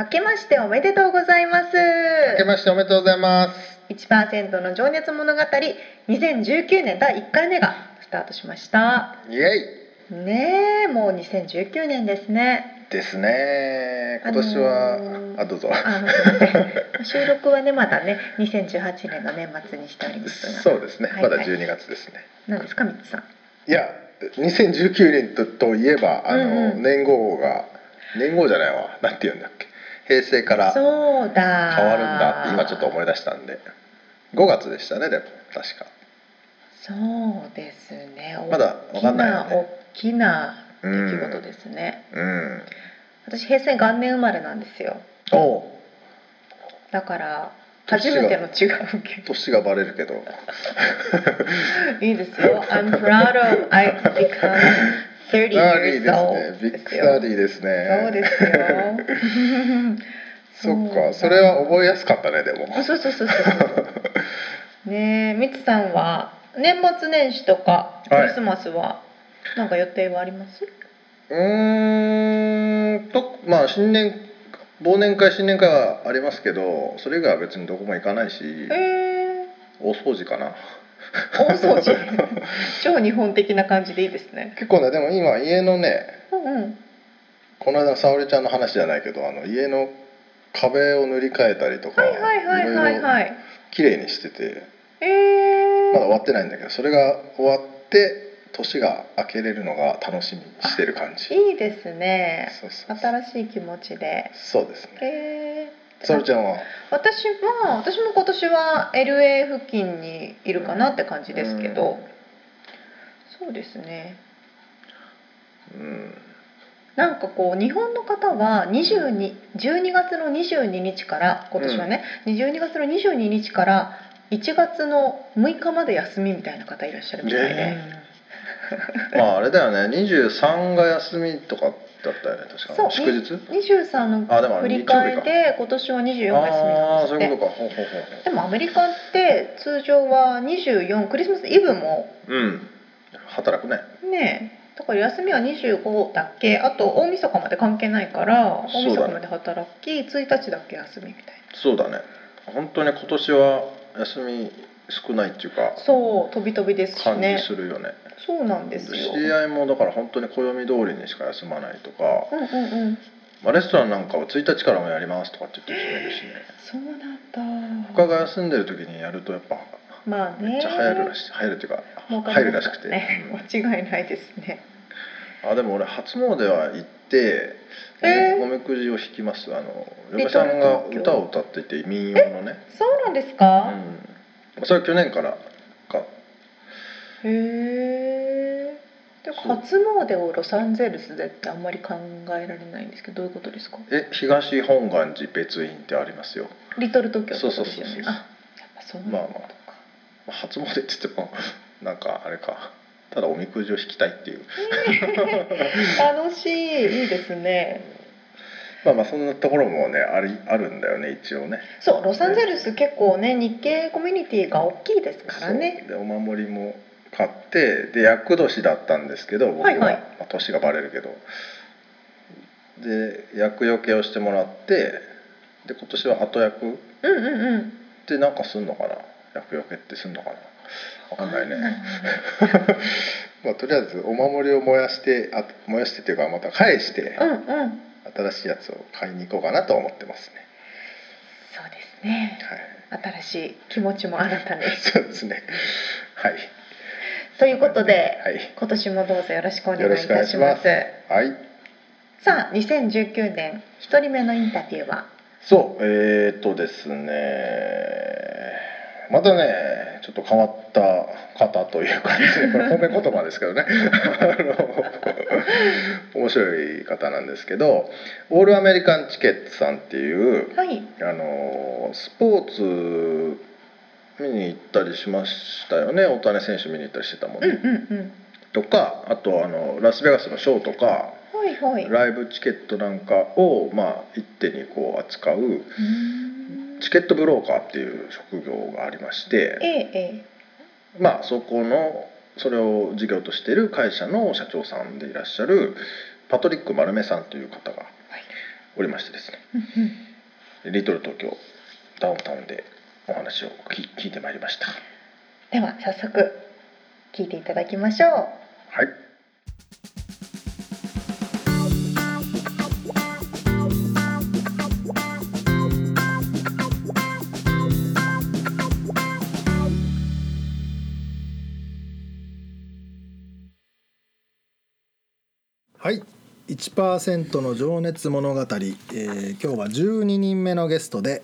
明けましておめでとうございます明けましておめでとうございます。1%の情熱物語2019年第1回目がスタートしましたイエねえもう2019年ですねイですね。今年は、あのーあどうぞ。あのすいません収録はねまだね2018年の年末にしておりますがそうですね。はいはいまだ12月ですね。何ですかみつさん？いや、2019年とといえばあの、うんうん年号が年号じゃないわ。なんて言うんだっけ？平成から変わるんだ。って今ちょっと思い出したんで。5月でしたねでも。確か。そうですね。まだわかんないよね。大きな出来事ですね、うん。私平成元年生まれなんですよ。おう。だから初めての違うけど。年がバレるけど。いいですよ。I'm proud of I become 30あーいい years です old ね。ビッグサーディーですね。そうですよ。そっか、それは覚えやすかったねでも。あそうそうそうそうねえ みつさんは年末年始とかクリスマスはなんか予定はあります、うーんとまあ新年忘年会新年会はありますけどそれ以外は別にどこも行かないしえ。大掃除かな。ー、大掃除超日本的な感じでいいですね。結構ねでも今家のねうんうん。この間の沙織ちゃんの話じゃないけどあの家の壁を塗り替えたりとかはいはいはいはいろはい。い綺麗にしててえー、まだ終わってないんだけどそれが終わって年が明けれるのが楽しみにしてる感じ。いいですね。新しい気持ちで。そうですね。えー、沙織ちゃんは？私は私も今年は LA 付近にいるかなって感じですけど、そうですね。うんなんかこう日本の方は22 12月の22日から今年はね、12月の22日から1月の6日まで休みみたいな方いらっしゃるみたいで、ねまああれだよね。23が休みとかだったよね確か。祝日？23あでもの振り替えで今年は24が休みあなんですって。あそういうことか。ほうほうほうでもアメリカって通常は24クリスマスイブもほううん。働くね。ねえ。だから休みは25だけ？あと大晦日まで関係ないから大晦日まで働き、1日だけ休みみたいな。そうだね。本当に今年は休み少ないっていうかそう飛び飛びですし感ねじするよね。そうなんですよ。知り合いもだから本当に暦通りにしか休まないとか、うんうんうん。まあ、レストランなんかは1日からもやりますとかって言ってる人もいるしね。そうなんだ他が休んでる時にやるとやっぱまあね。めっちゃ流行るらしい。流行るっていうか入るらしくて、ね。うん。間違いないですね。あでも俺初詣は行っておみ,、えー？おみくじを引きます。あの嫁さんが歌を歌っていて民謡のね、そうなんですうか、ん、それは去年からか。へえ初詣をロサンゼルスでってあんまり考えられないんですけどどういうことですか？え東本願寺別院ってありますよ。リトル東京ってことですよそうそうそうそうねあやっぱそうなんだまあまあ。初詣って言ってもなんかあれか。ただおみくじを引きたいっていう。楽しい。いいですねまあまあそんなところもねありあるんだよね一応ね。そうロサンゼルス結構ね日系コミュニティが大きいですからね。でお守りも買ってで厄年だったんですけど僕は、はいはい。まあ、年がバレるけど。で厄除けをしてもらってで今年は後役。っうんうんうん。てなんかすんのかな？厄除けってすんのかな？わかんないね、まあ、とりあえずお守りを燃やしてあ燃やしてっていうかまた返して。うんうん新しいやつを買いに行こうかなと思ってますね。そうですね。はい。新しい気持ちも新たに。そうですね。はい。ということで、はい。今年もどうぞよろしくお願いいたしまいします。す。はい。さあ2019年一人目のインタビューは？そうえー、っとですね。またねちょっと変わった方というかですねこれ褒め言葉ですけどね。あの 面白い方なんですけどオールアメリカンチケットさんっていうはい。あのスポーツ見に行ったりしましたよね。大谷選手見に行ったりしてたもんうんね、うんうん。とかあとあのラスベガスのショーとかはいはい。ライブチケットなんかを、まあ、一手にこう扱うチケットブローカーっていう職業がありまして、えええ。まあ、そこのそれを事業としている会社の社長さんでいらっしゃるパトリック丸目さんという方がおりましてですね。リトル東京ダウンタウンでお話を聞聞いてまいりました。では早速聞いていただきましょう。はいはい1%の情熱物語、えー今日は12人目のゲストで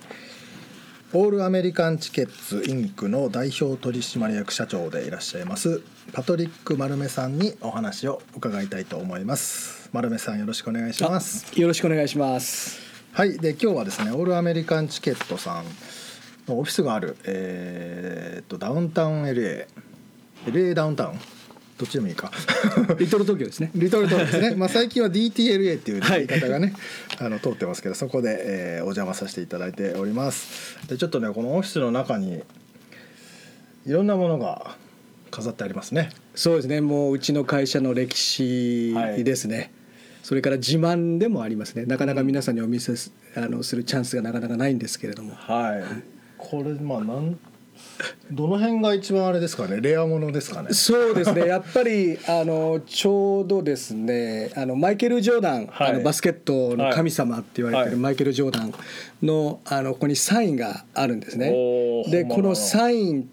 オールアメリカンチケッツインクの代表取締役社長でいらっしゃいますパトリック丸目さんにお話を伺いたいと思います。丸目さんよろしくお願いします。よろしくお願いします。はいで今日はですねオールアメリカンチケットさんのオフィスがあるえーっとダウンタウン LA LA ダウンタウンどっちでもいいかリトル東京ですね。リトルトですね、まあ、最近は DTLA っていうはい言い方がね、あの通ってますけどそこで、えーお邪魔させていただいておりますでちょっとねこのオフィスの中にいろんなものが飾ってありますねそうですね。もううちの会社の歴史ですね。それから自慢でもありますね。なかなか皆さんにお見せすあのするチャンスがなかなかないんですけれども。はいこれまあなんどの辺が一番あれですかね？レアものですかね？そうですね。やっぱりあのちょうどですね、あのマイケル・ジョーダン、はい。あのバスケットの神様って言われてるはい。マイケル・ジョーダンのあのここにサインがあるんですね。でこのサイン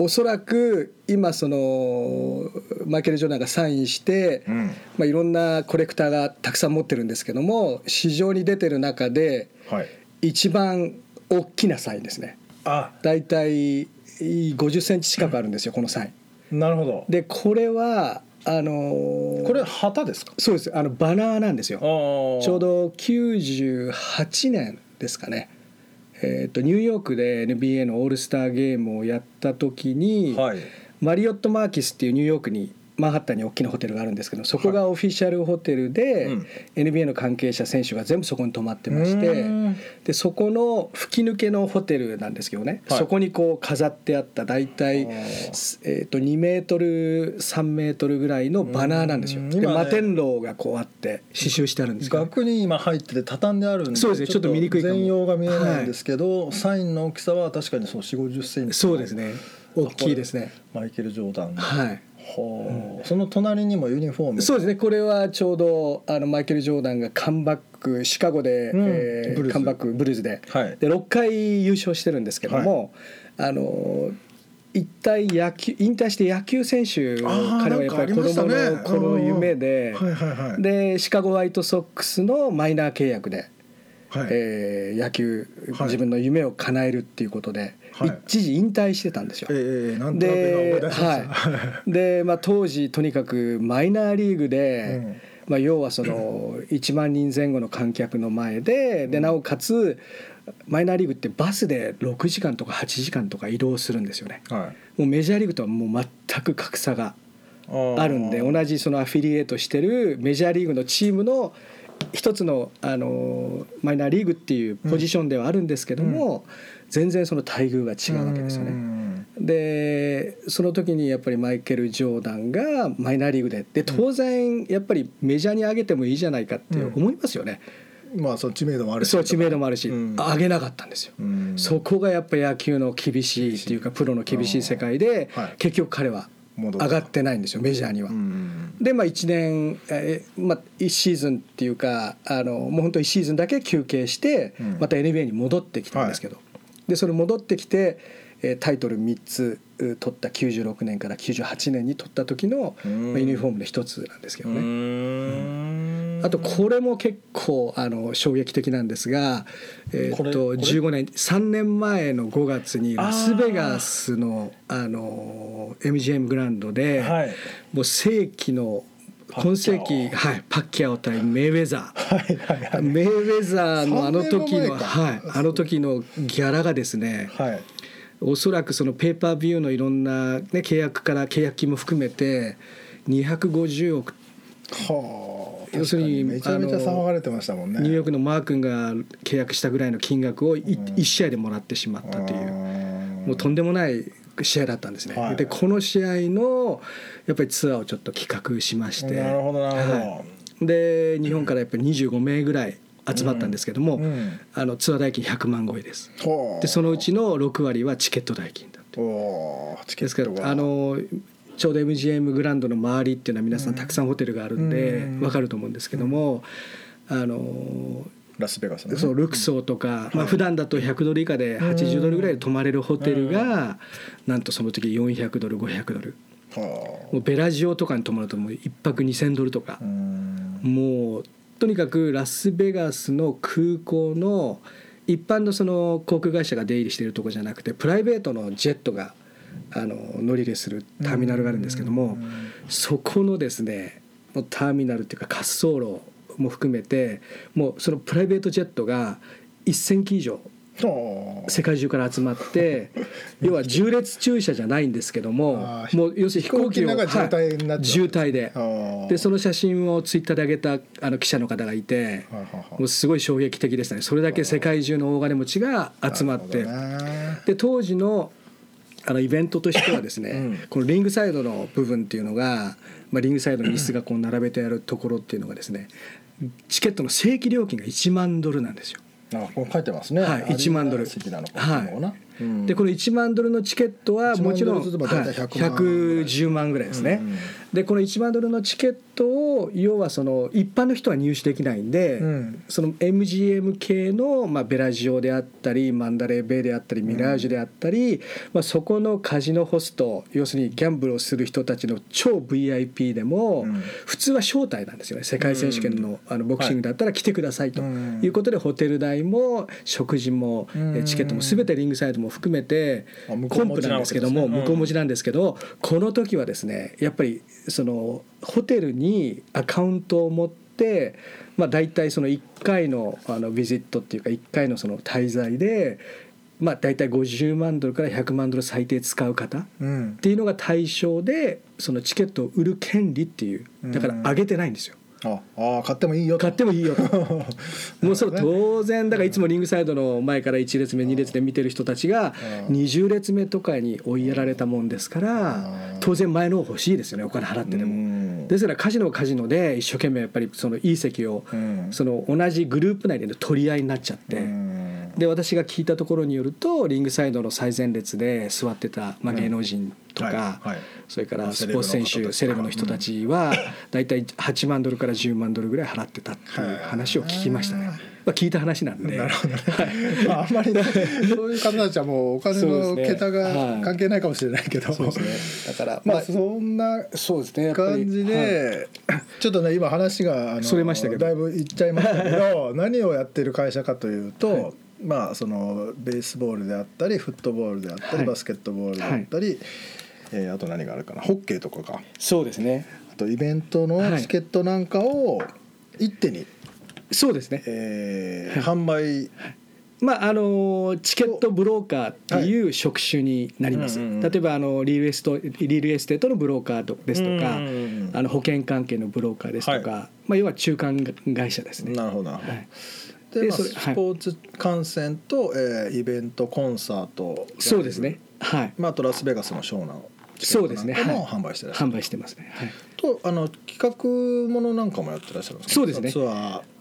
おそらく今そのマイケル・ジョーダンがサインして、うん。まあ、いろんなコレクターがたくさん持ってるんですけども市場に出てる中ではい一番大きなサインですねあだいたい50センチ近くあるんですよこのサイン。なるほど。でこれはあのーこれ旗ですか？そうです。あのバナーなんですよ。ちょうど98年ですかね、えー、とニューヨークで NBA のオールスターゲームをやった時に、はい。マリオット・マーキスっていうニューヨークにマンハッタンに大きなホテルがあるんですけどそこがオフィシャルホテルで、うん。NBA の関係者選手が全部そこに泊まってましてうん。でそこの吹き抜けのホテルなんですけどね、はい。そこにこう飾ってあった大体、えー、と2メートル3メートルぐらいのバナーなんですよ。で摩天楼がこうあって刺繍してあるんですけど。額に今入ってて畳んであるんでそうですねちょっと見にくいかも。全容が見えないんですけど、サインの大きさは確かにそう4 5 0センチそうですね。大きいですね。マイケル・ジョーダンのはいほう。その隣にもユニフォーム。そうですね。これはちょうどあのマイケル・ジョーダンがカムバックシカゴで、うん。えーカムバックブルーズで,、はい。で6回優勝してるんですけども、あの一体野球引退して野球選手彼はやっぱり子供の頃夢で、はいはいはい。でシカゴ・ホワイトソックスのマイナー契約で、はい。えー野球、はい。自分の夢を叶えるっていうことで、はい一時引退してたんですよ。で,、はい、でまあ、当時とにかくマイナーリーグで、うん。まあ、要はその1万人前後の観客の前ででなおかつマイナーリーグってバスで6時間とか8時間とか移動するんですよね。はい。もうメジャーリーグとはもう全く格差があるんで同じそのアフィリエイトしてるメジャーリーグのチームの一つのあのマイナーリーグっていうポジションではあるんですけども、全然その待遇が違うわけですよね。ねでその時にやっぱりマイケル・ジョーダンがマイナーリーグでで当然やっぱりメジャーに上げてもいいじゃないかってうん。思いますよね、まあその知名度もあるし。そう知名度もあるし、うん。上げなかったんですよ、うん。そこがやっぱり野球の厳しいっていうかプロの厳しい世界で、はい。結局彼は戻上がってないんですよメジャーには。うん。でまあ1年、えーまあ、1シーズンっていうかあのもう本当1シーズンだけ休憩してうん。また NBA に戻ってきたんですけど、でそれ戻ってきてえータイトル3つう取った96年から98年に取った時の、うん。まあユニフォームの一つなんですけどね。ねあとこれも結構あの衝撃的なんですが、えーっことれこれ？15年3年前の5月にラスベガスのあの MGM グラウンドで、はい。もう世紀の今世紀、はい、パッキャオ対メイウェザー。はいはいはい。メイウェザーのあの時の、はい、あの時のギャラがですねはい。おそらくそのペーパービューのいろんな、ね、契約から契約金も含めて250億。はあ要するにめちゃめちゃ騒がれてましたもんねニューヨークのマー君が契約したぐらいの金額をい1試合でもらってしまったというもうとんでもない試合だったんですね。はい。でこの試合のやっぱりツアーをちょっと企画しまして。なるほどなるほど、はいで日本からやっぱり25名ぐらい集まったんですけども、うん。あのツアー代金100万超えです。でそのうちの6割はチケット代金だってですかットがらあのちょうど MGM グランドの周りっていうのは皆さんたくさんホテルがあるんでうん。分かると思うんですけども、あのラスベガスそうルクソーとか、まあ普段だと100ドル以下で80ドルぐらいで泊まれるホテルがなんとその時400ドル500ドル。はもうベラジオとかに泊まるともう1泊2000ドルとか。もうとにかくラスベガスの空港の一般のその航空会社が出入りしているところじゃなくてプライベートのジェットがあの乗り入れするターミナルがあるんですけども、そこのですねもうターミナルっていうか滑走路も含めてもうそのプライベートジェットが1,000機以上はあ世界中から集まって 要は縦列駐車じゃないんですけどももう要するに飛行機の中渋滞になっ渋滞で。はあでその写真をツイッターで上げたあの記者の方がいてもうすごい衝撃的でしたね。それだけ世界中の大金持ちが集まって。で当時のあのイベントとしてはですね、うん。このリングサイドの部分っていうのが、まあ、リングサイドの椅子がこう並べてあるところっていうのがですねチケットの正規料金が1万ドルなんですよ。あこれ書いてますね。はい1万ドル。アリーナ席なのかっていでこの1万ドルのチケットはもちろん、1万ドルずつまあ大体はい100万ぐらい110万ぐらいですね。うんでこの1万ドルのチケットを要はその一般の人は入手できないんで、うん。その MGM 系の、まあ、ベラジオであったりマンダレーベイであったりミラージュであったり、まあ、そこのカジノホスト要するにギャンブルをする人たちの超 VIP でも、うん。普通は招待なんですよね。世界選手権の,、あのボクシングだったら来てくださいとうん。いうことで、ホテル代も食事も、チケットも全てリングサイドも含めてコンプなんですけども向こう持ちなんですけどこの時はですねやっぱりそのホテルにアカウントを持って、まあ、大体その1回のあのビジットっていうか1回のその滞在で、まあ、大体50万ドルから100万ドル最低使う方っうん。ていうのが対象でそのチケットを売る権利っていうだから上げてないんですよ。ああ買ってもいいよと。買ってもいいよと。もうそれ当然だからいつもリングサイドの前から1列目2列で見てる人たちがうん20列目とかに追いやられたもんですからうん当然前の方欲しいですよねお金払ってでうも。ん。ですからカジノはカジノで一生懸命やっぱりそのいい席をうん。その同じグループ内での取り合いになっちゃって。うんで私が聞いたところによるとリングサイドの最前列で座ってた、まあ、芸能人とか、はい。はい。それからまあスポーツ選手セレブの人たちは大体8万ドルから10万ドルぐらい払ってたっていう話を聞きましたね。まあ、聞いた話なんで。なるほどね、まあ、あんまりねそういう方たちはもうお金の桁が関係ないかもしれないけど、そうですね。だからまあそんなそうですね。感じはい。で、ちょっとね今話があのそれましたけど。だいぶいっちゃいましたけど 何をやってる会社かというと、はいまあそのベースボールであったりフットボールであったり、はい。バスケットボールであったり、えーあと何があるかな？ホッケーとかか。そうですね。あとイベントのはいチケットなんかを一手に、そうですね。えー販売。まああのチケットブローカーっていう職種になります、うんうんうん例えばあの real est real estate のブローカーですとか、うんうんうんあの保険関係のブローカーですとか、はまあ、要は中間会社ですね。なるほどなるほど。はいでスポーツ観戦と、えーイベントコンサートそうですね。はい。まあ、あとラスベガスのショーのそうですね。も販売してらっしゃる、販売してますね。はい。とあの企画ものなんかもやってらっしゃるんですか？そうですね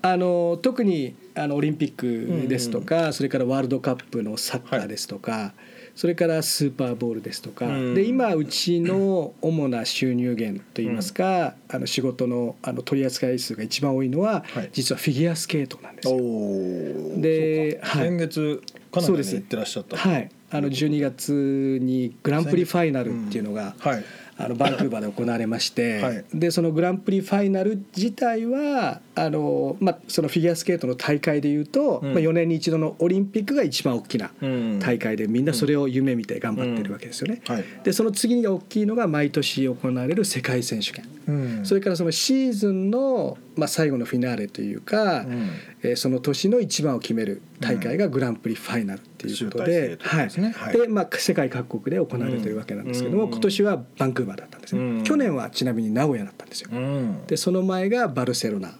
あの特にあのオリンピックですとか、それからワールドカップのサッカーですとか、それからスーパーボールですとか、うん。で今うちの主な収入源といいますか、あの仕事のあの取り扱い数が一番多いのは、はい。実はフィギュアスケートなんですー。よ。ではい。先月カナダにそうです。行ってらっしゃったはい、あの12月にグランプリファイナルっていうのが、はい。あのバンクーバーで行われまして、はい。でそのグランプリファイナル自体はあの、まあ、そのフィギュアスケートの大会でいうと、うん。まあ、4年に一度のオリンピックが一番大きなうん。大会でみんなそれを夢見て頑張ってるわけですよね。はい。でその次に大きいのが毎年行われる世界選手権。うん。それからそのシーズンの、まあ、最後のフィナーレというか、うん。えーその年の一番を決める大会がグランプリファイナルっていうことで、集大成ってことですねは、はいまあ世界各国で行われてるわけなんですけども、うん。今年はバンクーバーだったんですね、うん。去年はちなみに名古屋だったんですよ、うん。でその前がバルセロナ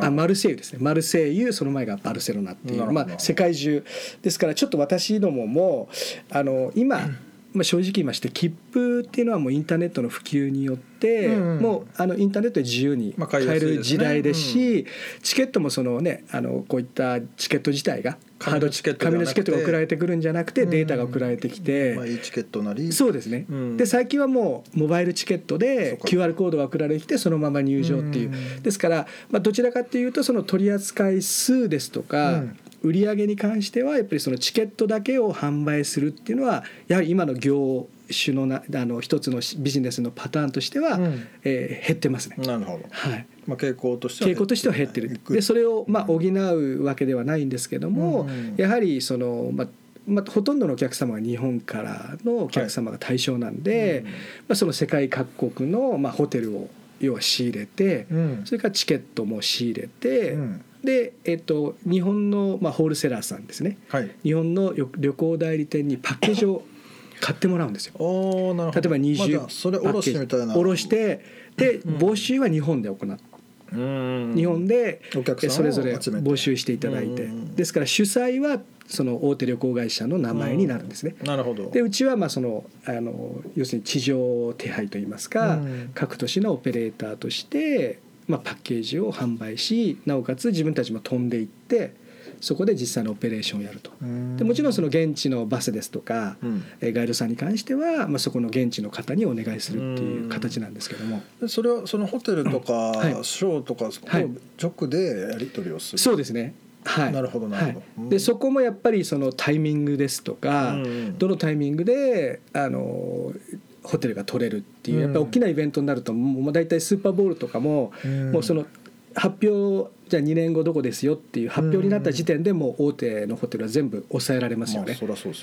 ああマルセイユですね。マルセイユその前がバルセロナっていう、まあ、世界中ですからちょっと私どももあの今、まあ、正直言いまして切符っていうのはもうインターネットの普及によって、うんもうあのインターネットで自由にまあ買買える時代ですし、チケットもそのねあのこういったチケット自体が紙のチケットではなくて。紙のチケットが送られてくるんじゃなくてデータが送られてきて。まあいいチケットなり。そうですね、うん。で最近はもうモバイルチケットそで QR コードが送られてきてそのまま入場っていう、うん。ですから、まあ、どちらかっていうとその取り扱い数ですとか、うん。売り上げに関してはやっぱりそのチケットだけを販売するっていうのはやはり今の業種のなあの一つのビジネスのパターンとしては、うん。えー減ってますね。なるほど。はいまあ傾向としては傾向としては減ってる。でそれをまあ補うわけではないんですけども、うんやはりその、まあまあ、ほとんどのお客様は日本からのお客様が対象なんで、うんまあ、その世界各国の、まあ、ホテルを要は仕入れて、うん。それからチケットも仕入れて、うん。で、えっと、日本の、まあ、ホールセラーさんですね。はい。日本の旅旅行代理店にパッケージを買ってもらうんですよ。おーなるほど。例えばまあじ20ゃあそれ卸しみたいな。おろしてでうん。募集は日本で行ううん日本でそれぞれ募集していただいて。うん。ですから主催はその大手旅行会社の名前になるんですね。なるほど。でうちはまあそのあの要するに地上手配といいますか、うん。各都市のオペレーターとして、まあ、パッケージを販売しなおかつ自分たちも飛んでいってそこで実際のオペレーションをやると。うん。でもちろんその現地のバスですとか、うん。えーガイドさんに関しては、まあ、そこの現地の方にお願いするっていう形なんですけども。でそれはそのホテルとかはい。ショーとか直でやり取りをする？そうですね。はい。なるほどなるほど。はい。うんでそこもやっぱりそのタイミングですとか、うんどのタイミングであのホテルが取れるっていう、うん。やっぱり大きなイベントになるともう大体スーパーボールとかも、うん。もうその発表じゃあ2年後どこですよっていう発表になった時点でもう大手のホテルは全部抑えられますよね。まあ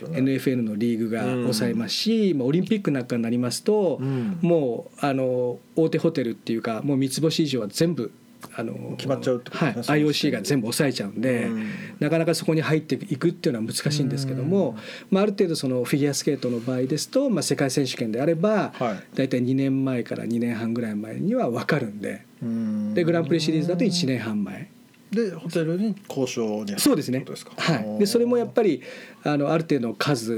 よね。NFL のリーグが抑えますし、まあオリンピックなんかになりますと、うん。もうあの大手ホテルっていうかもう三つ星以上は全部あの決まっちゃうってことはい、IOC が全部抑えちゃうんで、うん。なかなかそこに入っていくっていうのは難しいんですけども、まあ、ある程度そのフィギュアスケートの場合ですと、まあ、世界選手権であれば、はい。大体2年前から2年半ぐらい前には分かるんでうん。でグランプリシリーズだと1年半前。でホテルに交渉にそうですねことですか？はい、でそれもやっぱりあのある程度の数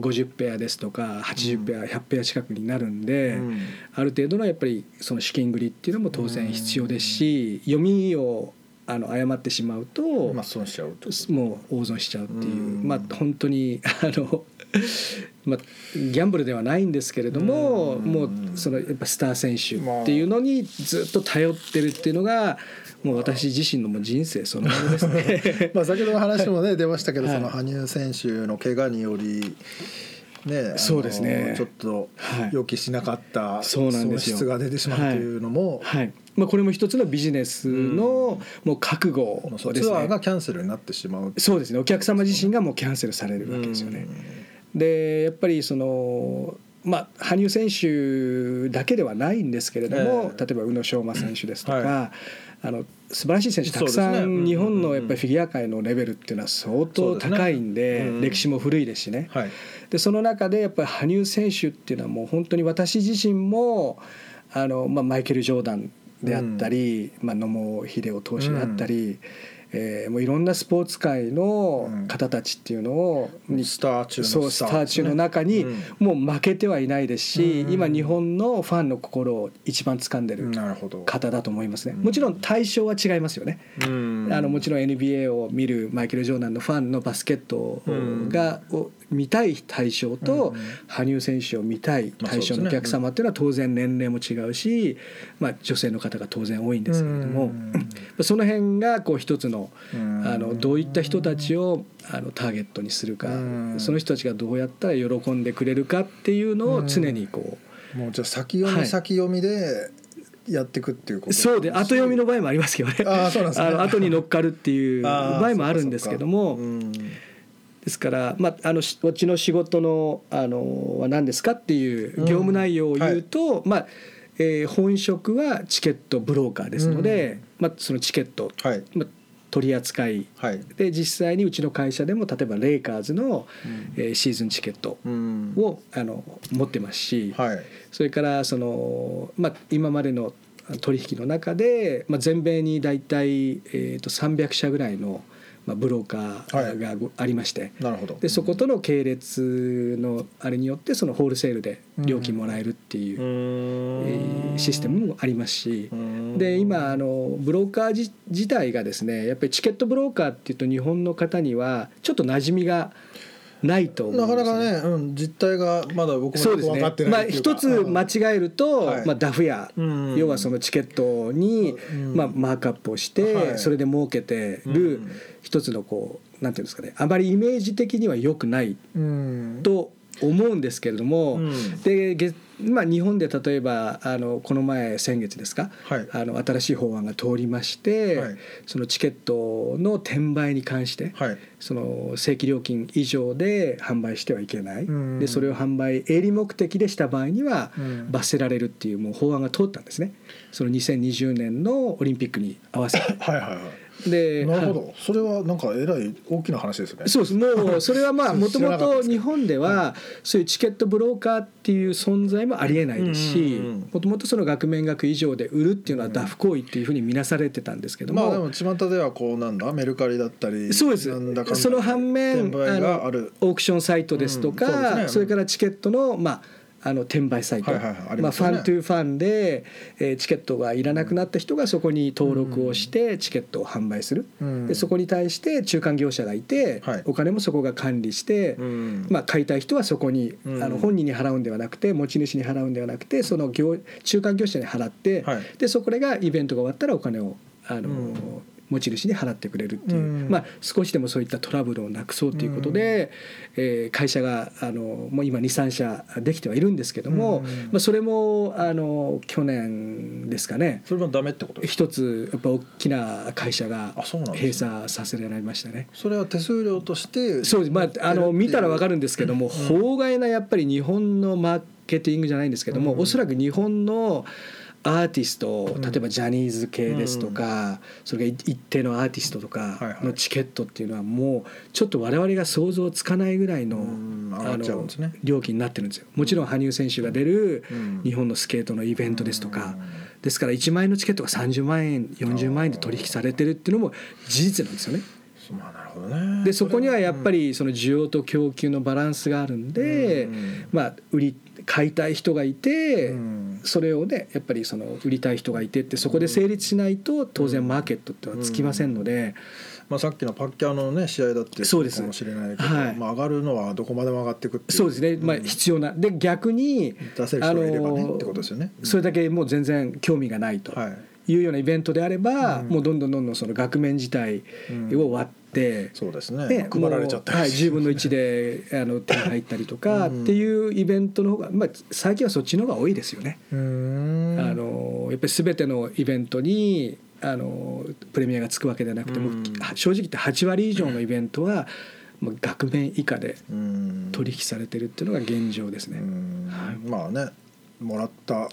50ペアですとか80ペア、100ペア近くになるんで、うん。ある程度のやっぱりその資金繰りっていうのも当然必要ですし、読みをあの誤ってしまうと、まあ損しちゃうと。もう大損しちゃうっていう、うん。まあ本当にあの、まあ、ギャンブルではないんですけれども、うん。もうそのやっぱスター選手っていうのにずっと頼ってるっていうのがもう私自身のもう人生そのものですね。まあ先ほどの話もね出ましたけど、はい。その羽生選手の怪我によりねそうですね。ちょっとはい。予期しなかったそうなん損ですよ。失が出てしまうというのも、はい。まあ、これも一つのビジネスのもう覚悟ですね。ツアーが。キャンセルになってしまう。そうですね。お客様自身がもうキャンセルされるわけですよね。でやっぱりそのまあ羽生選手だけではないんですけれども、ええ。例えば宇野昌磨選手ですとか、はあの素晴らしい選手たくさそうですねん日本のやっぱりフィギュア界のレベルっていうのは相当高いんでねうん。歴史も古いですしね。はい。でその中でやっぱり羽生選手っていうのはもう本当に私自身もあの、まあ、マイケル・ジョーダンであったり、まあ、野茂英雄投手であったり、えーもういろんなスポーツ界の方たちっていうのを、にスター中のそうスター。中の中にうん。もう負けてはいないですし、うん。今日本のファンの心を一番掴んでる方だと思いますね。うん。もちろん対象は違いますよね。うん。あのもちろん NBA を見るマイケル・ジョーダンのファンのバスケットが、を見たい対象と、うん羽生選手を見たい対象のお客様っていうのは当然年齢も違うし、まあ、女性の方が当然多いんですけれども、その辺がこう一つのうん。あのどういった人たちをあのターゲットにするか、うん。その人たちがどうやったら喜んでくれるかっていうのを常にこう。もうじゃあ先読みはい。先読みでやっていくっていうことそうで後読みの場合もありますけどね。あーそうなんですね。あの後に乗っかるっていう場合もあるんですけども、ですから、まあ、あのしこっちの仕事のあのは何ですかっていう業務内容を言うと、まあえー本職はチケットブローカーですので、まあ、そのチケット、うんはい。まあ、取り扱い。はい。で実際にうちの会社でも例えばレイカーズの、うん。えーシーズンチケットうん。をあの持ってますし、はい。それからその、まあ、今までの取引の中で、まあ、全米に大体、えー、と300社ぐらいの、まあ、ブローカーがごありまして、なるほど。でそことの系列のあれによってそのホールセールで料金もらえるっていう、えーシステムもありますし。で今あのブローカー自自体がですねやっぱりチケットブローカーっていうと日本の方にはちょっと馴染みがないと思うんですよなかなかね、うん、実態がまだ僕も分かって。なまあいっていうか。一つ間違えると、はい。まあダフ屋、うん。要はそのチケットに、うん。まあマークアップをして、はい。それで儲けてるうん。一つのこうなんていうんですかね、あまりイメージ的には良くないうん。と思うんですけれども、うん。でげまあ日本で例えばあのこの前先月ですか、はい。あの新しい法案が通りまして、はい。そのチケットの転売に関して、はい。その正規料金以上で販売してはいけない、うん。でそれを販売営利目的でした場合にはうん。罰せられるっていうもう法案が通ったんですね。その2020年のオリンピックに合わせて。はいはいはいでなるほはどそれはなんかえらい大きな話ですね。そうです。もう それはまあもともと日本ではそういうチケットブローカーっていう存在もありえないですしもともとその額面額以上で売るっていうのはダフ行為っていうふうに見なされてたんですけども、まあでも巷ではこうなんだメルカリだったりそうです。その反面ある。オークションサイトですとか、うんそうですね。それからチケットのまああの転売サイト、はいはいはい。ありまあ、ますよね。ファントゥーファンで、えーチケットがいらなくなった人がそこに登録をしてチケットを販売する、うん。でそこに対して中間業者がいて、はい。お金もそこが管理して、うん。まあ、買いたい人はそこに、うん。あの本人に払うんではなくて持ち主に払うんではなくてその業中間業者に払って、はい。でそこがイベントが終わったらお金をあの、うん持ち主に払ってくれるっていう、うん。まあ、少しでもそういったトラブルをなくそうということで、えー会社があのもう今23社できてはいるんですけども、うん。まあ、それもあの去年ですかね。それもダメってこと一つやっぱ大きな会社が閉鎖させられましたね。それは手数料としてそうです。まああの見たらわかるんですけども、うん。法外なやっぱり日本のマーケティングじゃないんですけども、うん。おそらく日本のアーティストうん。例えばジャニーズ系ですとか、それが一定のアーティストとかのチケットっていうのはもうちょっと我々が想像つかないぐらいの,、あの料金になってるんですよ。もちろん羽生選手が出るうん。日本のスケートのイベントですとか、ですから1万円のチケットが30万円40万円で取引されてるっていうのも事実なんですよね。でそこにはやっぱりその需要と供給のバランスがあるんで、うん。まあ売り買いたい人がいて、うん。それをねやっぱりその売りたい人がいてってそこで成立しないと当然マーケットってのはつきませんので、まあ、さっきのパッキャーのね試合だってそうです。かもしれないけど、はい。まあ、上がるのはどこまでも上がっていくっていう。そうですね、まあ、必要な。で逆に出せる人がいればね、ってことですよね。それだけもう全然興味がないと。はいいうようなイベントであれば、うんもうどんどんどんどんその額面自体を割って。そうですね。で配られちゃったりはい、10分の1であの手に入ったりとかうんっていうイベントの方が、まあ、最近はそっちの方が多いですよね。あのやっぱり全てのイベントにあのプレミアがつくわけではなくても、うん正直言って8割以上のイベントは、まあ、額面以下でうん取引されてるっていうのが現状ですね。うんはいまあねもらった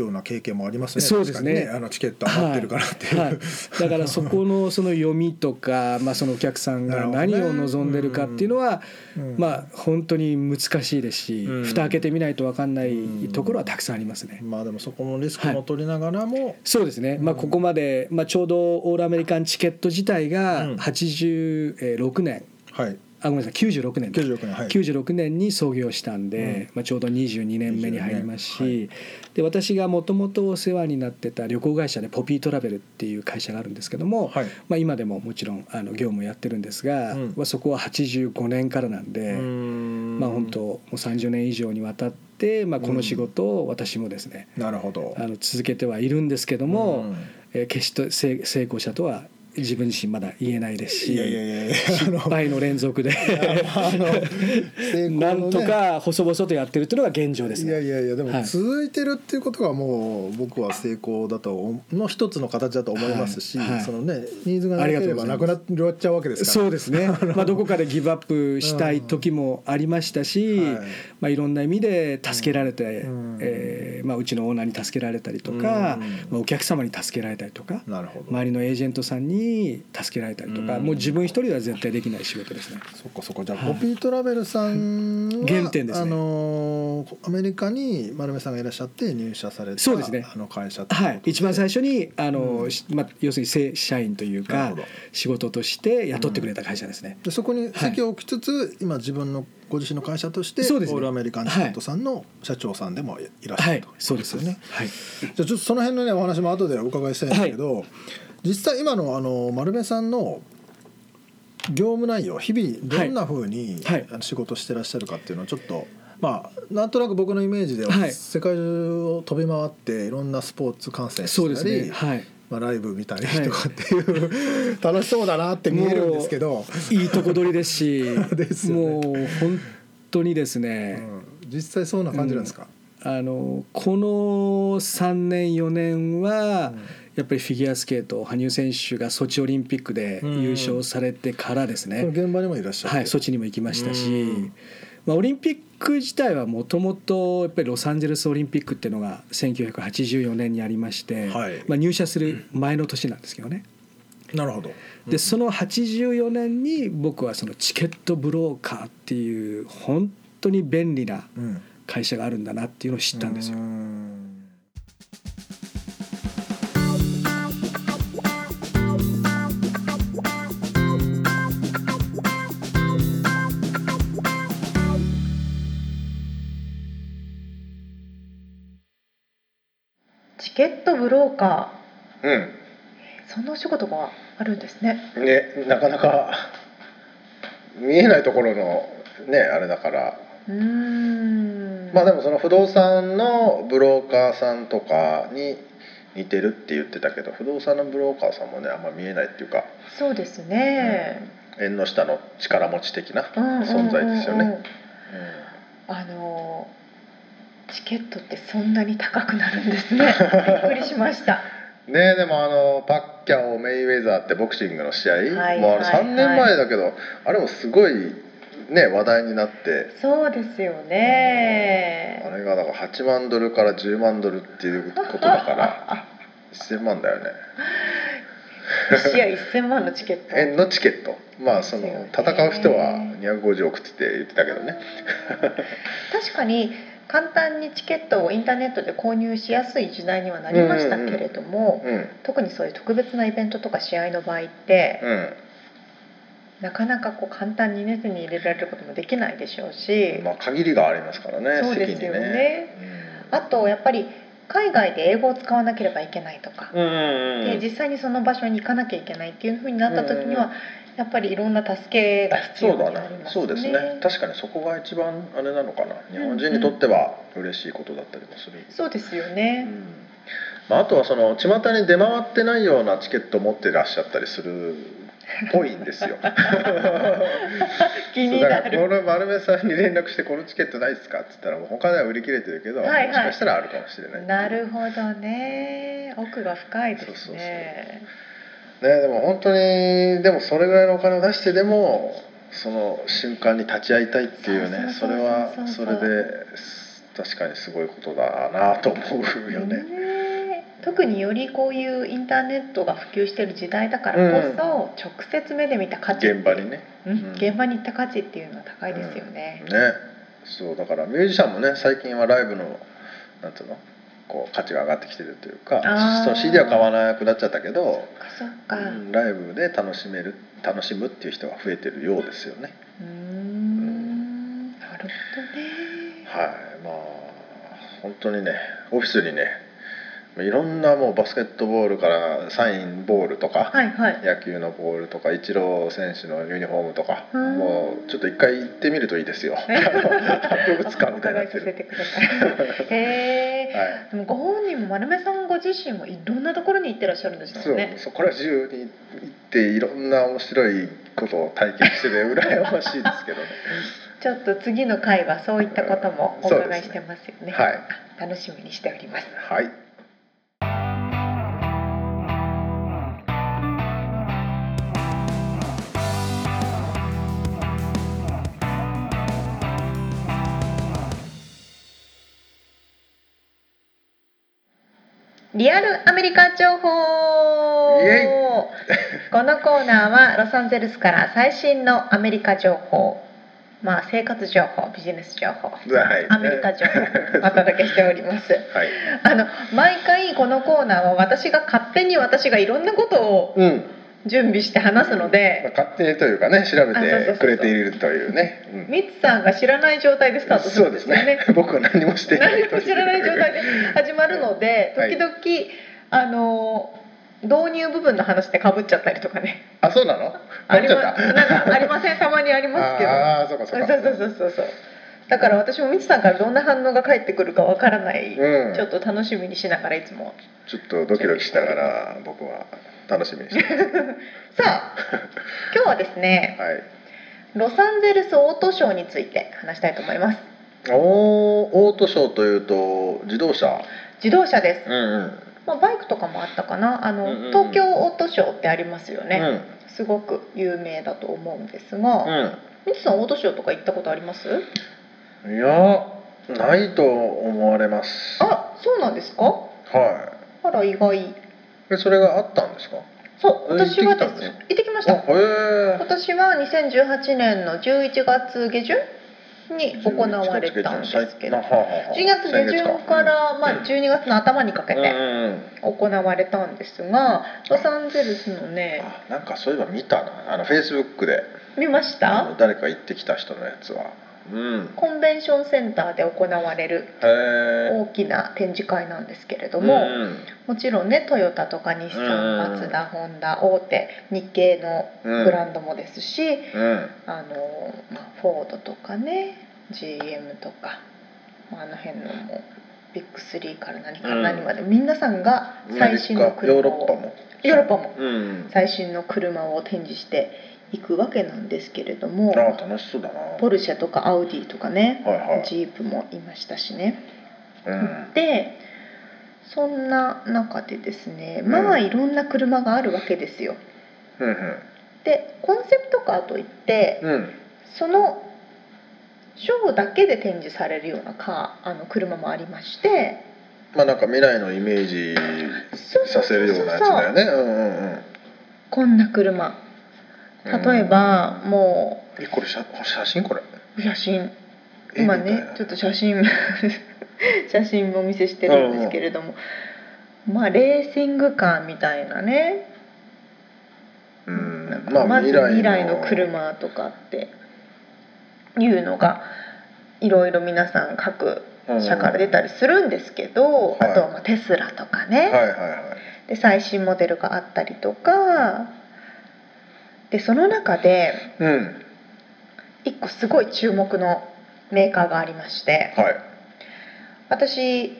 ような経験もありますね。そうですね。確かにあのチケット余ってるからっていう。はい。はい。だからそこのその読みとか、まあ、そのお客さんが何を望んでるかっていうのは、うん。まあ本当に難しいですし、うん。蓋開けてみないと分かんないところはたくさんありますね。まあでもそこのリスクも取りながらも、そうですね、まあ、ここまで、まあ、ちょうどオールアメリカンチケット自体がうん。86年。はいあごめんなさい。96年だ。96年はい。96年に創業したんで、まあ、ちょうど22年目に入りますし、22で私がもともとお世話になってた旅行会社でポピートラベルっていう会社があるんですけども、はい。まあ、今でももちろんあの業務をやってるんですが、うん。まあ、そこは85年からなんで、まあ、本当もう30年以上にわたって、まあ、この仕事を私もですね、なるほど。あの続けてはいるんですけども、うん。えー決して成成功者とは自分自身まだ言えないですしいやいやいやいや。失敗の連続で。なんとか細々とやってるっていうのが現状ですいやね。いやいやでもはい。続いてるっていうことがもう僕は成功だとの一つの形だと思いますし、はい。はいそのねニーズがなければなくなっちゃうわけですから。そうですね、まあ、どこかでギブアップしたい時もありましたし、はい。まあ、いろんな意味で助けられて、うん。えーまあ、うちのオーナーに助けられたりとか、うん。まあ、お客様に助けられたりとか周りのエージェントさんに助けられたりとか、うん。もう自分一人では絶対できない仕事ですね。そっかそっか。じゃあ、はい。ポピートラベルさんは原点ですね。あのーアメリカに丸目さんがいらっしゃって入社されたそうですね。あの会社はい、一番最初にあの、うん。しまあ、要するに正社員というか仕事として雇ってくれた会社ですね。でそこに席を置きつつ、今自分のご自身の会社として、ね。オールアメリカンチケットさんの社長さんでもいらっしゃはい。ると、そうですよね。はい、じゃあちょっとその辺のねお話も後でお伺いしたいんですけど、実際今のあの丸目さんの業務内容日々どんなふうに仕事してらっしゃるかっていうのをちょっとまあなんとなく僕のイメージでははい。世界中を飛び回っていろんなスポーツ観戦したり、ね。はい。まあ、ライブ見たりとかっていう、楽しそうだなって見えるんですけど、いいとこ取りですし ですよね。もう本当にですね、うん。実際そうな感じなんですか、あのこの3年4年は、やっぱりフィギュアスケート羽生選手がソチオリンピックで優勝されてからですね、その現場にもいらっしゃはい、ソチにも行きましたし、うん。まあ、オリンピック自体はもともとやっぱりロサンゼルスオリンピックっていうのが1984年にありまして、はい。まあ、入社する前の年なんですけどね。なるほど。でその84年に僕はそのチケットブローカーっていう本当に便利なうん。会社があるんだなっていうのを知ったんですよ。う。んトブローカうん。ーそんなお仕事があるんですね。ねなかなか見えないところのねあれだから。うーん。まあでもその不動産のブローカーさんとかに似てるって言ってたけど不動産のブローカーさんもねあんま見えないっていうかそうですね、縁の下の力持ち的なうんうんうんうん存在ですよね。あのチケットってそんなに高くなるんですね。びっくりしました。うんねでもあのパッキャオメイウェザーってボクシングの試合、はいもうあれはい3年前だけど、あれもすごいね話題になって。そうですよね。あれがだから8万ドルから10万ドルっていうことだから。1000万だよね。1試合1000万のチケット。円のチケット。まあその戦う人は250億って言ってたけどね。確かに簡単にチケットをインターネットで購入しやすい時代にはなりましたけれども、うん。特にそういう特別なイベントとか試合の場合って、うなかなかこう簡単にね手に入れられることもできないでしょうし、んまあ限りがありますからねそうですよね。ね。あとやっぱり海外で英語を使わなければいけないとか、うんうんうん。で実際にその場所に行かなきゃいけないっていうふうになった時には、うんやっぱりいろんな助けが必要にそうだねなりますね。そうですね確かにそこが一番あれなのかな日本人にとっては嬉しいことだったりもする、そうですようね。んまあ、あとはその巷に出回ってないようなチケットを持ってらっしゃったりするっぽいんですよ 気にそうだからなる。この丸目さんに連絡して「このチケットないですか?」っつったらもう他では売り切れてるけど、はいはいもしかしたらあるかもしれないなるほどね。奥が深いですそうそうね。ねでも本当にでもそれぐらいのお金を出してでもその瞬間に立ち会いたいっていうねそれはそれで確かにすごいことだなと思うよね。ね特によりこういうインターネットが普及している時代だからこそ、直接目で見た価値現場にね。うん。うん。現場に行った価値っていうのは高いですよね。ね。そうだからミュージシャンもね最近はライブのなんていうの？こう価値が上がってきてるというかその CD は買わなくなっちゃったけど、ライブで楽しめる楽しむっていう人が増えてるようですよね。うーはい。まあ本当にねオフィスにねいろんなもうバスケットボールからサインボールとか、はいはい。野球のボールとかイチロー選手のユニフォームとかうん。もうちょっと一回行ってみるといいですよ。博物館おみたいになってる。え、はい。でもご本人も丸目さんご自身もいろんなところに行ってらっしゃるんですそうよね。そこら中に行っていろんな面白いことを体験してて羨ましいですけどね。ちょっと次の回はそういったこともお伺いしてますよね。はい楽しみにしております。はいリアルアメリカ情報。イエこのコーナーはロサンゼルスから最新のアメリカ情報。まあ生活情報ビジネス情報。はい。アメリカ情報お届けしております。はい。あの毎回このコーナーは私が勝手に私がいろんなことをうん準備して話すのまあで勝手にというかね調べてくれているというね。うん。ミツさんが知らない状態でスタートするそうんでですすよね。ね。僕は何もしてない何も知らない状態で始まるのではい。時々、あの導入部分の話でかぶっちゃったりとかね。あそうなの？ありまなんかありません？たまにありますけど。ああそうかそうか。そうそうそうそうそう。だから私もみつさんからどんな反応が返ってくるかわからない、うん。ちょっと楽しみにしながらいつも。ちょっとドキドキしながら僕は楽しみにしてます。さあ今日はですねはい。ロサンゼルスオートショーについて話したいと思います。おーオートショーというと自動車？自動車です、うんうん。まあ、バイクとかもあったかな。あの、うんうんうん。東京オートショーってありますよね、うん。すごく有名だと思うんですが、うみつさんオートショーとか行ったことあります？んいやないと思われます。あそうなんですか？はあら意外。いえそれがあったんですか？そうえ私はです。行ってきましあたへ今年は2018年の11月下旬に行われたんですけど。はあはあはあ。10月下旬から、まあ、うん12月の頭にかけて行われたんですがロサンゼルスのねあなんかそういえば見たな。あのフェイスブックで。見ました？誰か行ってきた人のやつは。うんコンベンションセンターで行われる大きな展示会なんですけれどうん。も、もちろんねトヨタとか日産うんマツダホンダ大手日系のブランドもですし、うん。あのまあ、フォードとかね GM とか、まあ、あの辺のもビッグ3から何から何まで、皆さんが最新のアメリカヨーロッパ車をも。ヨーロッパも。うん。最新の車を展示していくわけなんですけれどもあ楽しそうだな。ポルシェとかアウディとかね、はいはい。ジープもいましたしね。うん。でそんな中でですねうん。まあいろんな車があるわけですよ。うんでコンセプトカーといってうん。うんそのショーだけで展示されるようなカーあの車もありまして。まあなんか未来のイメージさせるようなやつだよね。うんうんうん。こんな車例えばもえこれ写写真これ。う写真。絵今ねちょっと写真 写真もお見せしてるんですけれども。まあレーシングカーみたいなね。うん。なんかまず未未来の車とかっていうのがいろいろ皆さん各社から出たりするんですけど、はい。あとはまあテスラとかね、はいはいはい。で最新モデルがあったりとかでその中でうん。一個すごい注目のメーカーがありましてはい。私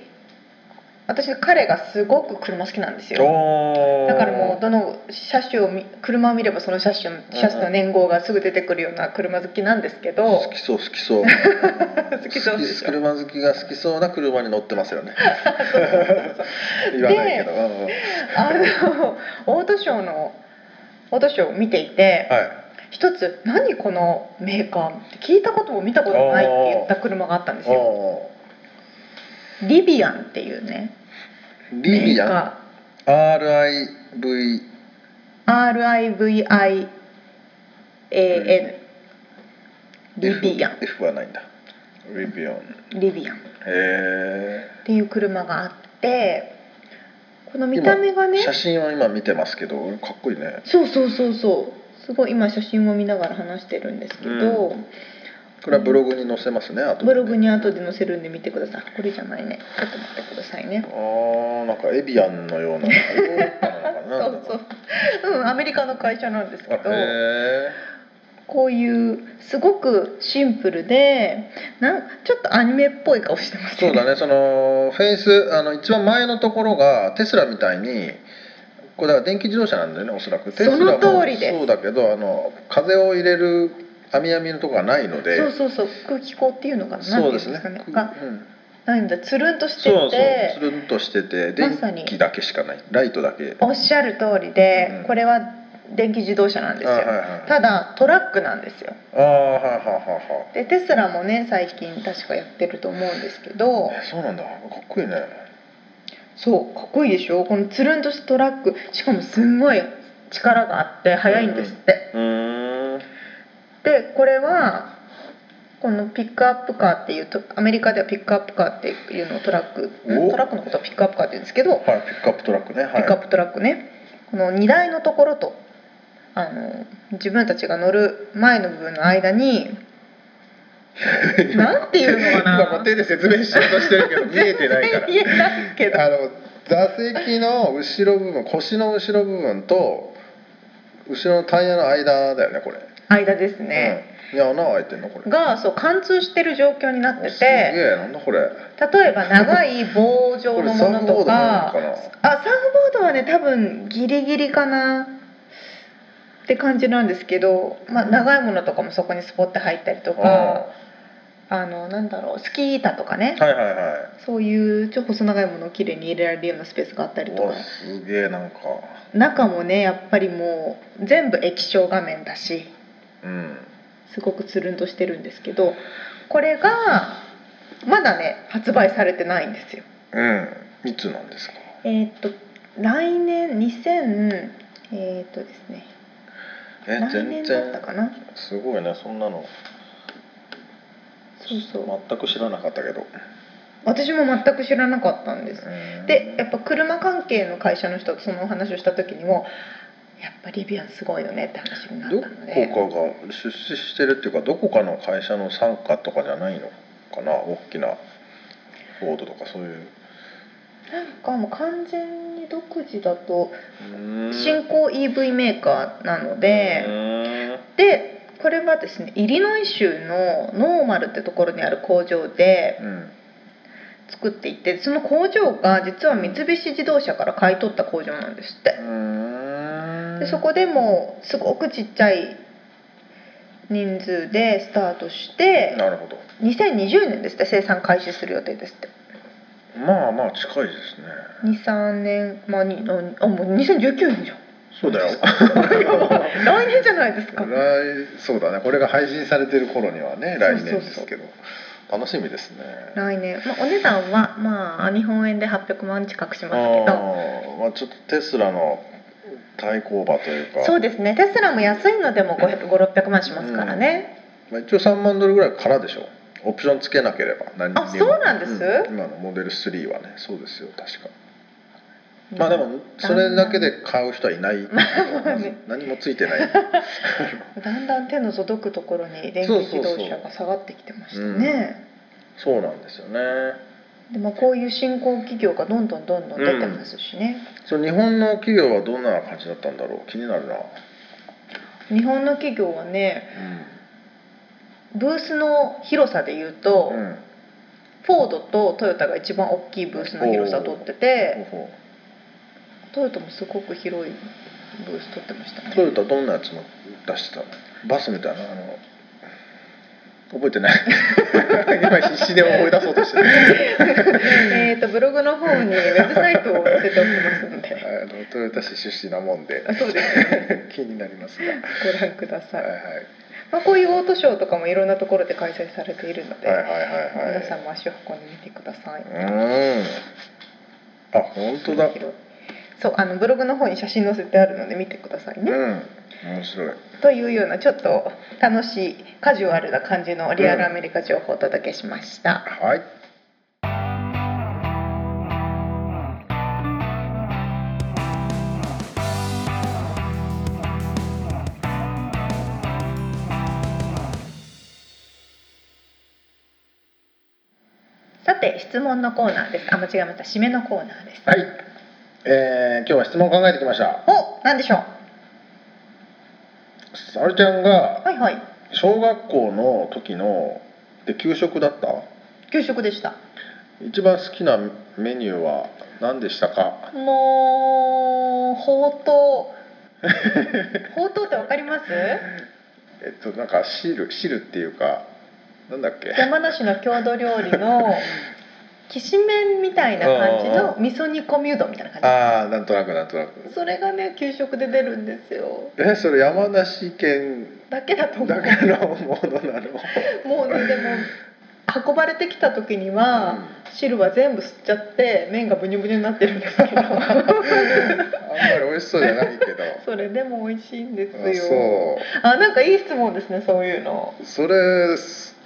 私彼がすごく車好きなんですよ。だからもうどの車種を見車を見ればその車種の車種の年号がすぐ出てくるような車好きなんですけど好きそう好きそう。好きそう 車好きが好きそうな車に乗ってますよね。言わないけど、あのオートショーのオートショーを見ていてはい。一つ「何このメーカー」って聞いたことも見たことないって言った車があったんですよ。おリビアンっていうねーリビアン？RIV ー RIVIAN リビアン。F, F はないんだ。リビアン。リビアンっへていう車があってこの見た目がえね写真を今見てますけどかっこいいね。そうそうそうそう。すごい今写真を見ながら話してるんですけど、これはブログに載せますねあとブログに後で載せるんで見てください。これじゃないね。ちょっと待ってくださいね。あーなんかエビアンのような。そうそう。うんアメリカの会社なんですけあどへこういうすごくシンプルでなんちょっとアニメっぽい顔してますーそうだね。そのフェイスあの一番前のところがテスラみたいにこれだから電気自動車なんだよねおそらく。テスラもその通りです。そうだけどあの風を入れる網網のところがないので。そうそうそう。空気口っていうのかなそうですね。ないうんですかね。くがうん。ないんだつるんとしてそうそう。てつるんとしてて電気だけしかない。ライトだけ。おっしゃる通りで、うん。これは電気自動車なんですよ、あはいはいただトラックなんですよ。ああはいはいはいはいでテスラもね最近確かやってると思うんですけど。えそうなんだ。かっこいいね。そうかっこいいでしょ？このつるんとしたトラック。しかもすんごい力があって速いんですって、うーん。でこれはこのピックアップカーっていうとアメリカではピックアップカーっていうのをトラックお。トラックのことはピックアップカーって言うんですけど、はいピックアップトラックね。はい。ピックアップトラックね。この荷台のところとあの自分たちが乗る前の部分の間に なんていうのかな。手で説明しようとしてるけど 見えてないから。全然言えないけど。あの座席の後ろ部分腰の後ろ部分と後ろのタイヤの間だよねこれ。間ですね、うん、いや穴開いてんのこれ。がそう貫通してる状況になってすげてえなんだこれ。例えば長い棒状のものとか。これサーフボードなのかあサーフボードはね多分ギリギリかなって感じなんですけど、まあ、長いものとかもそこにスポッて入ったりとかあのなんだろうスキー板とかね。はいはいはい。そういう超細長いものをきれいに入れられるようなスペースがあったりとおかすげえなんか。中もねやっぱりもう全部液晶画面だしうん。すごくつるんとしてるんですけどこれがまだね発売されてないんですよ。うん。いつなんですか？えーっと来年2000えーっとですねえ来年だったかな。すごいねそんなの。そうそう。全く知らなかったけど。私も全く知らなかったんです。うん。でやっぱ車関係の会社の人とそのお話をした時にもやっぱリビアンすごいよねって話になっどたので。こかが出資してるっていうかどこかの会社の傘下とかじゃないのかな？大きなフォードとかそういうなんかもう完全に独自だとうん。新興 EV メーカーなので、うん。でこれはですねイリノイ州のノーマルってところにある工場でうん。作っていてその工場が実は三菱自動車から買い取った工場なんですって。うん。でそこでもすごくちっちゃい人数でスタートしてなるほど。2020年ですって生産開始する予定ですってまあまあ近いですね。23年まあにあもう2019年じゃん。そうだよ。来年じゃないですか。来そうだね。これが配信されてる頃にはね来年ですけど。楽しみですね。来年、まあ、お値段はまあ日本円で800万近くしますけあどーまあちょっとテスラの対抗馬というか。そうですね。テスラも安いのでも500600万しますからね、まあ、一応3万ドルぐらいからでしょオプションつけなければ何にも。あそうなんです？今のモデル3はね。そうですよ確か。まあでもそれだけで買う人はいない。何もついてない。だんだん手の届くところに電気自動車が下がってきてましたね。そうなんですよね。でもこういう新興企業がどんどんどんどん出てますしね、その日本の企業はどんな感じだったんだろう？気になるな。日本の企業はねブースの広さでいうと、うん、うんフォードとトヨタが一番大きいブースの広さを取っててトヨタもすごく広いブース取ってましたうトヨねタどんなやつも出してた？のバスみたいなあの覚えてない。今必死で思い出そうとしてる。えっとブログの方にウェブサイトを載せておきますので。あのトヨタ市出身なもんで。あそうですね。気になりますが。ご覧ください、はいはいまあ、こういうオートショーとかもいろんなところで開催されているので、はいはいはいはい。皆さんも足を運んでみてください、うーん。あ本当だ。そうあのブログの方に写真載せてあるので見てくださいね、うん。面白い。というようなちょっと楽しいカジュアルな感じのリアルアメリカ情報をお届けしました、はい質問のコーナーです。あ間違えました。締めのコーナーです。はい、えー今日は質問考えてきました。おなんでしょう？沙織ちゃんがはいはい。小学校の時ので給食だった？給食でした。一番好きなメニューは何でしたか？もうほうとう。ほうとうってわかります？えっとなんか汁汁っていうかなんだっけ？山梨の郷土料理のきしめんみたいな感じの味噌煮込みうどんみたいな感ああなんとなくなんとなく。じそれがね給食で出るんですよ。えそれ山梨県だけだと思う。だけのものなの？もうねでも運ばれてきた時には、汁は全部吸っちゃって麺がブニュブニュになってるんですけど。あんまり美味しそうじゃないけど。それでも美味しいんですあよそあなんかいい質問ですねそういうの。うそれ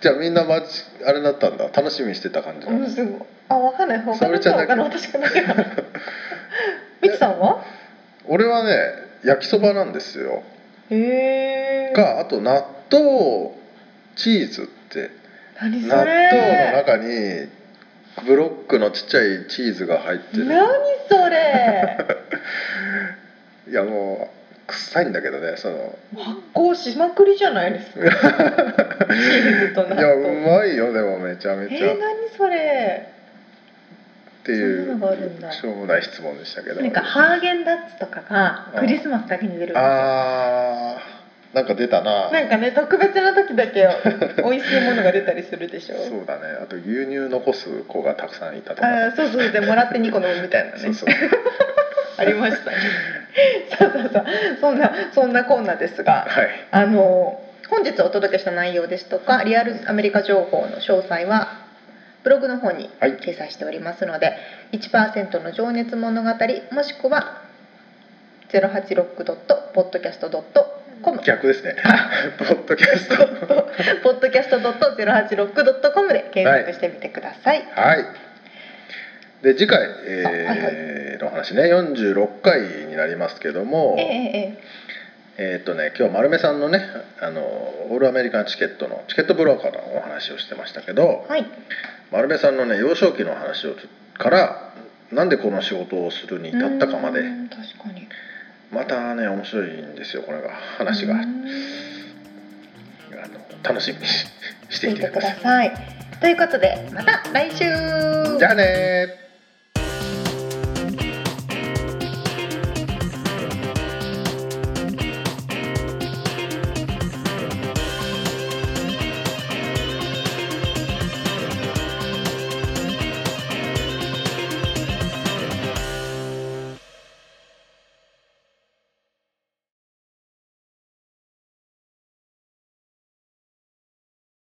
じゃあみんな待ちあれだったんだ。楽しみにしてた感じなの？うんすごい。あわかんない。他沙の人は他の私だけ？かなみき さんは？俺はね焼きそばなんですよ。へえかあと納豆チーズって何納豆の中にブロックのちっちゃいチーズが入ってる。何それ？いやもう臭いんだけどねその。発酵しまくりじゃないですか？チーズと納いやう豆まいよでもめちゃめえちゃ、ー、何それ？っていうしょうもない質問でしたけど。なんかハーゲンダッツとかがクリスマスだけに出るんですよ。あーなんか出たな。なんかね特別な時だけ 美味しいものが出たりするでしょ。そうだね。あと牛乳残す子がたくさんいたとか。あーそうそうでもらって2個飲むみたいなね。そうそう。ありましたね。そうそうそう。そんなそんなコーナーですがはい。あの本日お届けした内容ですとかリアルアメリカ情報の詳細はブログの方にはい。掲載しておりますので、1%の情熱物語もしくは 086.podcast.com 逆ですね。ポッドキャスト。podcast.086.com で検索してみてください。はい。で次回、はいえーの話ね。46回になりますけども。ええええーっとね今日丸目さんのねあのオールアメリカンチケットのチケットブローカーのお話をしてましたけど。えはい。丸目さんのね幼少期の話をからなんでこの仕事をするに至ったかまで。うん確かに。またね面白いんですよこれが話が。あうん。の楽しみにしして聞いてください。ということでまた来週。いじゃあねー